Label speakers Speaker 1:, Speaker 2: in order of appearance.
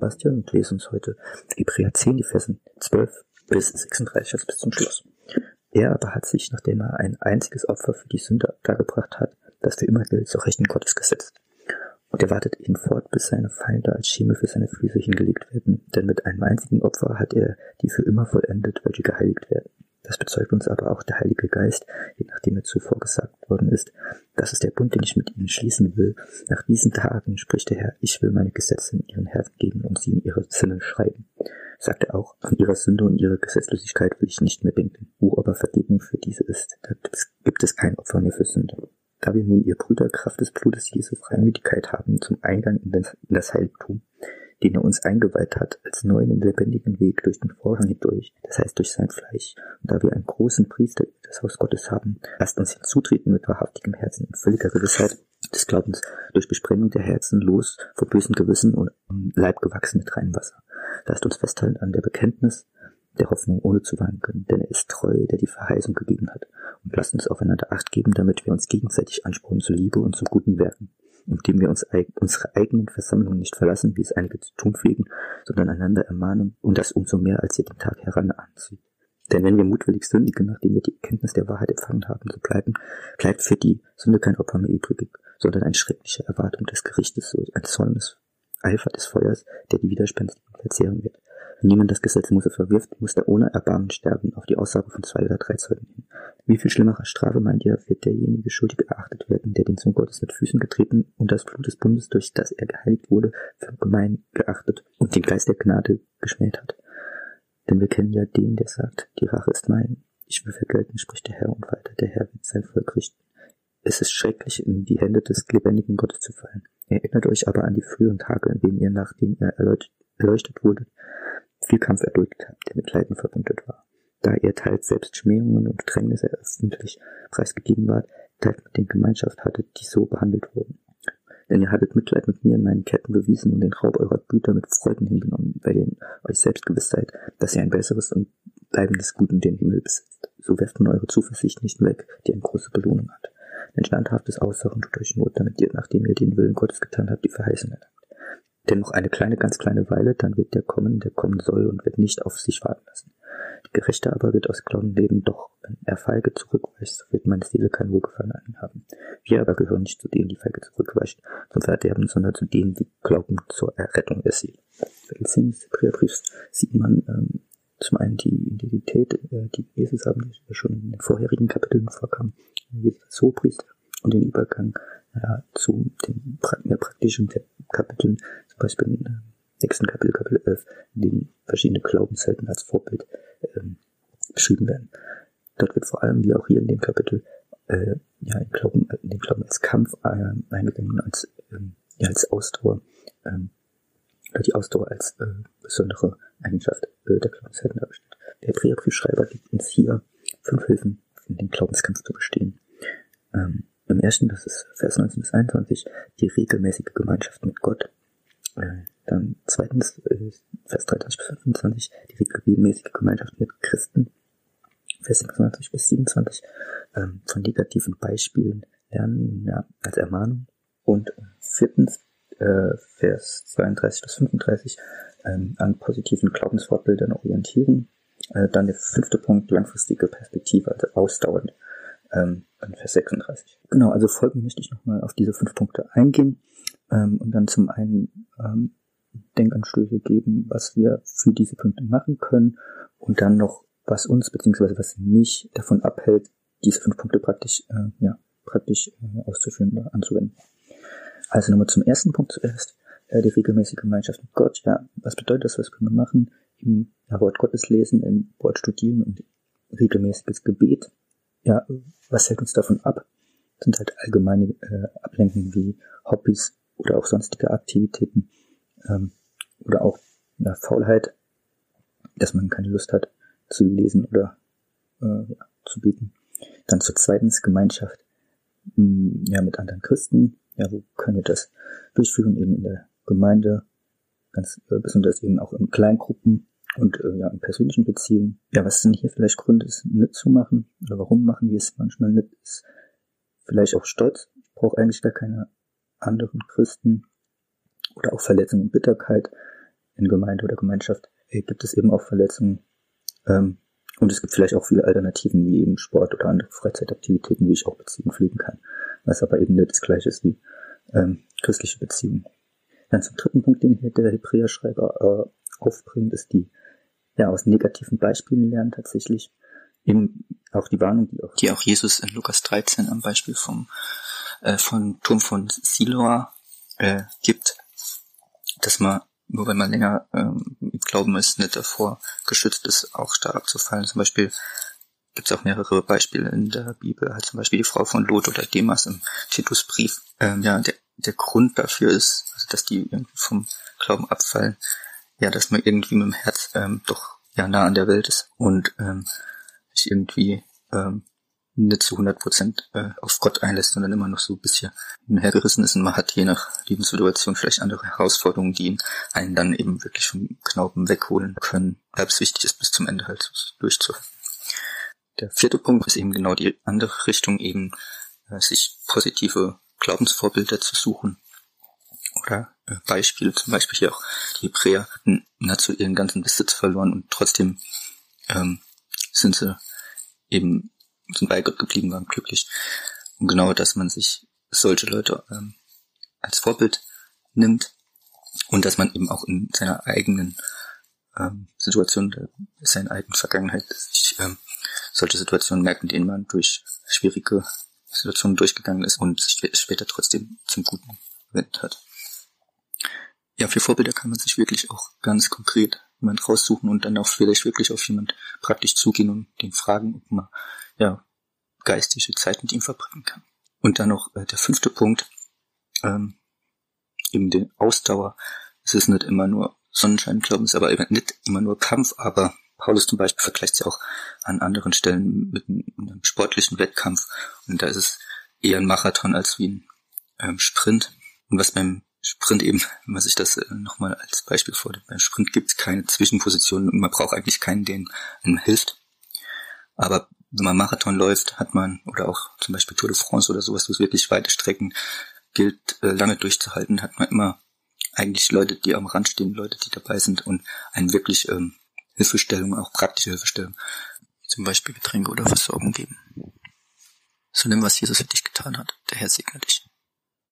Speaker 1: Sebastian und lese uns heute Hebräer 10, die Versen 12 bis 36, also bis zum Schluss. Er aber hat sich, nachdem er ein einziges Opfer für die Sünde dargebracht hat, das für immer gilt, zur Rechten Gottes gesetzt. Und er wartet ihn fort, bis seine Feinde als Schemel für seine Füße hingelegt werden, denn mit einem einzigen Opfer hat er die für immer vollendet, welche geheiligt werden. Das bezeugt uns aber auch der Heilige Geist, je nachdem er zuvor gesagt worden ist, das ist der Bund, den ich mit ihnen schließen will. Nach diesen Tagen spricht der Herr, ich will meine Gesetze in ihren Herzen geben und sie in ihre Sinne schreiben. Sagt er auch, von ihrer Sünde und ihrer Gesetzlosigkeit will ich nicht mehr denken. Wo aber Vergebung für diese ist, da gibt es kein Opfer mehr für Sünde. Da wir nun ihr Brüder Kraft des Blutes Jesu Freimütigkeit haben zum Eingang in das Heiligtum, den er uns eingeweiht hat, als neuen und lebendigen Weg durch den Vorhang hindurch, das heißt durch sein Fleisch. Und da wir einen großen Priester über das Haus Gottes haben, lasst uns hinzutreten mit wahrhaftigem Herzen und völliger Gewissheit des Glaubens, durch Besprengung der Herzen los vor bösen Gewissen und Leib gewachsen mit reinem Wasser. Lasst uns festhalten an der Bekenntnis der Hoffnung ohne zu wanken, denn er ist treu, der die Verheißung gegeben hat. Und lasst uns aufeinander Acht geben, damit wir uns gegenseitig anspornen zur Liebe und zum guten Werken indem wir uns unsere eigenen Versammlungen nicht verlassen, wie es einige zu tun pflegen, sondern einander ermahnen und das umso mehr, als ihr den Tag heran anzieht. Denn wenn wir mutwillig sündigen, nachdem wir die Erkenntnis der Wahrheit empfangen haben, so bleiben, bleibt für die Sünde kein Opfer mehr übrig, sondern eine schreckliche Erwartung des Gerichtes, ein Zorn des Eifer des Feuers, der die Widerspenstigen verzehren wird. Wenn niemand das Gesetz Mose verwirft, muss er ohne Erbarmen sterben, auf die Aussage von zwei oder drei Zeugen hin. Wie viel schlimmerer Strafe, meint ihr, wird derjenige Schuldige erachtet werden, der den Sohn Gottes mit Füßen getreten und das Blut des Bundes, durch das er geheiligt wurde, für gemein geachtet und den Geist der Gnade geschmäht hat? Denn wir kennen ja den, der sagt, die Rache ist mein, ich will vergelten, spricht der Herr und weiter, der Herr wird sein Volk richten. Es ist schrecklich, in die Hände des lebendigen Gottes zu fallen. Erinnert euch aber an die früheren Tage, in denen ihr, nachdem ihr erleuchtet wurdet, viel Kampf erduldet habt, der mit Leiden verbunden war. Da ihr teils selbst Schmähungen und Bedrängnisse öffentlich preisgegeben wart, teils mit den Gemeinschaft hattet, die so behandelt wurden. Denn ihr hattet Mitleid mit mir in meinen Ketten bewiesen und den Raub eurer Güter mit Freuden hingenommen, weil ihr euch selbst gewiss seid, dass ihr ein besseres und bleibendes Gut in den Himmel besitzt. So werft nun eure Zuversicht nicht weg, die eine große Belohnung hat. Denn standhaftes Aussagen tut euch Not, damit ihr, nachdem ihr den Willen Gottes getan habt, die Verheißung erlangt. Denn noch eine kleine, ganz kleine Weile, dann wird der kommen, der kommen soll und wird nicht auf sich warten lassen. Die Gerechte aber wird aus Glauben leben, doch wenn er feige zurückweicht, wird meine Seele kein Wohlgefallen an ihm haben. Wir aber gehören nicht zu denen, die feige zurückweichen zum Verderben, sondern zu denen, die glauben zur Errettung der Seele. Kapitel 10 des Hebräerbriefs sieht man ähm, zum einen die Identität, äh, die Jesus haben, die schon in den vorherigen Kapiteln vorkam, Jesus als Hohepriester und den Übergang ja, zu den mehr praktischen Kapiteln, zum Beispiel im äh, nächsten Kapitel, Kapitel 11, in dem verschiedene Glaubenshelden als Vorbild ähm, beschrieben werden. Dort wird vor allem, wie auch hier in dem Kapitel, äh, ja, im Glauben, in dem Glauben als Kampf äh, eingegangen, als, ähm, ja, als Ausdauer, ähm, die Ausdauer als äh, besondere Eigenschaft äh, der Glaubenshelden dargestellt. Der Hebräerbriefschreiber gibt uns hier fünf Hilfen, um den Glaubenskampf zu bestehen. Ähm, im ersten, das ist Vers 19 bis 21, die regelmäßige Gemeinschaft mit Gott. Äh, dann zweitens, äh, Vers 23 bis 25, die regelmäßige Gemeinschaft mit Christen. Vers 26 bis 27, ähm, von negativen Beispielen lernen, ja, als Ermahnung. Und viertens, äh, Vers 32 bis 35, ähm, an positiven Glaubensvorbildern orientieren. Äh, dann der fünfte Punkt, langfristige Perspektive, also ausdauernd ähm, in Vers 36. Genau, also folgen möchte ich nochmal auf diese fünf Punkte eingehen ähm, und dann zum einen ähm, Denkanstöße geben, was wir für diese Punkte machen können und dann noch, was uns beziehungsweise was mich davon abhält, diese fünf Punkte praktisch, äh, ja, praktisch äh, auszuführen oder anzuwenden. Also nochmal zum ersten Punkt zuerst, äh, die regelmäßige Gemeinschaft mit Gott. Ja, was bedeutet das, was können wir machen? Im ja, Wort Gottes lesen, im Wort studieren und regelmäßiges Gebet ja, was hält uns davon ab? Das sind halt allgemeine äh, Ablenkungen wie Hobbys oder auch sonstige Aktivitäten ähm, oder auch ja, Faulheit, dass man keine Lust hat zu lesen oder äh, ja, zu beten. Dann zur zweiten Gemeinschaft mh, hm, ja, mit anderen Christen. Ja, wo können wir das durchführen? Eben in der Gemeinde, ganz äh, besonders eben auch in Kleingruppen und äh, ja, in persönlichen Beziehungen. Ja, was sind hier vielleicht Gründe, es nicht zu machen? Oder warum machen wir es manchmal nicht? Ist vielleicht auch Stolz. Ich brauche eigentlich gar keine anderen Christen. Oder auch Verletzung und Bitterkeit. in Gemeinde oder Gemeinschaft äh, gibt es eben auch Verletzungen. Ähm, und es gibt vielleicht auch viele Alternativen wie eben Sport oder andere Freizeitaktivitäten, wie ich auch Beziehungen pflegen kann. Was aber eben nicht das gleiche ist wie ähm, christliche Beziehungen. Dann zum dritten Punkt, den hier der Hebräer-Schreiber äh, aufbringt, ist die ja aus negativen Beispielen lernen tatsächlich. Eben auch die Warnung,
Speaker 2: die auch, die auch Jesus in Lukas 13 am Beispiel vom äh, von Turm von Siloa äh, gibt, dass man nur wenn man länger ähm, im Glauben ist, nicht davor geschützt ist, auch stark abzufallen. Zum Beispiel gibt es auch mehrere Beispiele in der Bibel, halt zum Beispiel die Frau von Lot oder Demas im Titusbrief. Ähm, ja, der, der Grund dafür ist, also dass die irgendwie vom Glauben abfallen, ja, dass man irgendwie mit dem Herz ähm, doch ja nah an der Welt ist und ähm, sich irgendwie ähm, nicht zu 100 Prozent äh, auf Gott einlässt, sondern immer noch so ein bisschen hergerissen ist und man hat je nach Lebenssituation vielleicht andere Herausforderungen, die einen dann eben wirklich vom Knauben wegholen können, es wichtig ist, bis zum Ende halt durchzuhalten. Der vierte Punkt ist eben genau die andere Richtung, eben äh, sich positive Glaubensvorbilder zu suchen. Oder äh, Beispiele, zum Beispiel hier auch die Hebräer hatten nahezu ihren ganzen Besitz verloren und trotzdem ähm, sind sie eben sind bei Gott geblieben, waren glücklich. Und genau, dass man sich solche Leute ähm, als Vorbild nimmt und dass man eben auch in seiner eigenen ähm, Situation, seiner eigenen Vergangenheit sich ähm, solche Situationen merkt, in denen man durch schwierige Situationen durchgegangen ist und sich später trotzdem zum Guten gewendet hat. Ja, für Vorbilder kann man sich wirklich auch ganz konkret jemand raussuchen und dann auch vielleicht wirklich auf jemand praktisch zugehen und den fragen, ob man ja geistige Zeit mit ihm verbringen kann. Und dann noch äh, der fünfte Punkt, ähm, eben den Ausdauer. Es ist nicht immer nur Sonnenschein, glauben es aber eben nicht immer nur Kampf, aber Paulus zum Beispiel vergleicht ja auch an anderen Stellen mit einem, einem, sportlichen Wettkampf und da ist es eher ein Marathon als wie ein ähm, Sprint. Und was beim Sprint eben, wenn man sich das äh, nochmal als Beispiel vornimmt, beim Sprint gibt es keine Zwischenpositionen und man braucht eigentlich keinen, der einem hilft. Aber wenn man Marathon läuft, hat man, oder auch zum Beispiel Tour de France oder sowas, wo es wirklich weite Strecken gilt, äh, lange durchzuhalten, hat man immer eigentlich Leute, die am Rand stehen, Leute, die dabei sind und einen wirklich ähm, Hilfestellung, auch praktische Hilfestellung, zum Beispiel Getränke oder Versorgung geben. So nimm, was Jesus für dich getan hat. Der Herr segne dich.